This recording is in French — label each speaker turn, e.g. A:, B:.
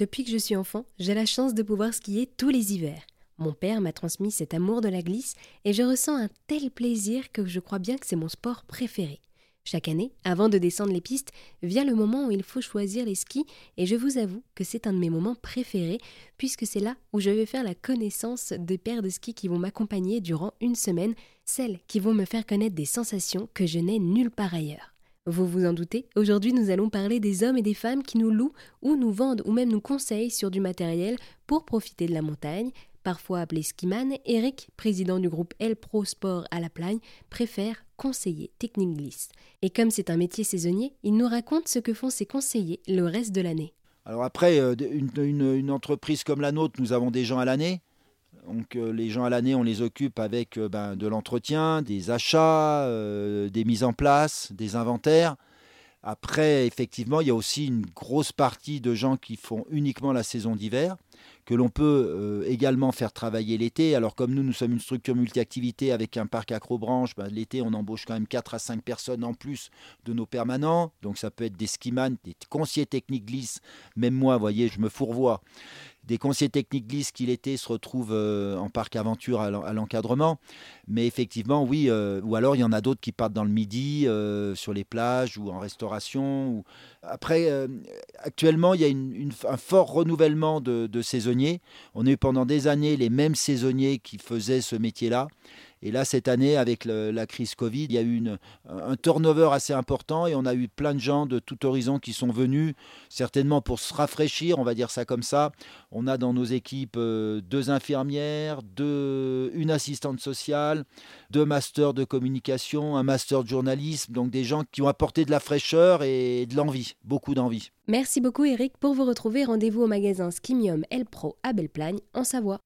A: Depuis que je suis enfant, j'ai la chance de pouvoir skier tous les hivers. Mon père m'a transmis cet amour de la glisse et je ressens un tel plaisir que je crois bien que c'est mon sport préféré. Chaque année, avant de descendre les pistes, vient le moment où il faut choisir les skis et je vous avoue que c'est un de mes moments préférés puisque c'est là où je vais faire la connaissance des paires de skis qui vont m'accompagner durant une semaine, celles qui vont me faire connaître des sensations que je n'ai nulle part ailleurs. Vous vous en doutez, aujourd'hui nous allons parler des hommes et des femmes qui nous louent ou nous vendent ou même nous conseillent sur du matériel pour profiter de la montagne. Parfois appelé skiman, Eric, président du groupe El Pro Sport à la Plagne, préfère conseiller technique glisse. Et comme c'est un métier saisonnier, il nous raconte ce que font ses conseillers le reste de l'année.
B: Alors après, euh, une entreprise comme la nôtre, nous avons des gens à l'année. Donc euh, les gens à l'année, on les occupe avec euh, ben, de l'entretien, des achats, euh, des mises en place, des inventaires. Après, effectivement, il y a aussi une grosse partie de gens qui font uniquement la saison d'hiver, que l'on peut également faire travailler l'été. Alors comme nous, nous sommes une structure multi-activité avec un parc acrobranche, ben, l'été, on embauche quand même 4 à 5 personnes en plus de nos permanents. Donc ça peut être des skimans, des conseillers techniques glisse. Même moi, vous voyez, je me fourvoie des conseillers techniques glisse qui l'été se retrouvent euh, en parc aventure à l'encadrement. Mais effectivement, oui, euh, ou alors il y en a d'autres qui partent dans le midi, euh, sur les plages ou en restauration. Après, actuellement, il y a un fort renouvellement de, de saisonniers. On a eu pendant des années les mêmes saisonniers qui faisaient ce métier-là. Et là, cette année, avec la crise Covid, il y a eu un turnover assez important et on a eu plein de gens de tout horizon qui sont venus, certainement pour se rafraîchir, on va dire ça comme ça. On a dans nos équipes euh, deux infirmières, une assistante sociale, deux masters de communication, un master de journalisme, donc des gens qui ont apporté de la fraîcheur et de l'envie, beaucoup d'envie.
A: Merci beaucoup Eric. Pour vous retrouver, rendez-vous au magasin Skimium El Pro à Belleplagne, en Savoie.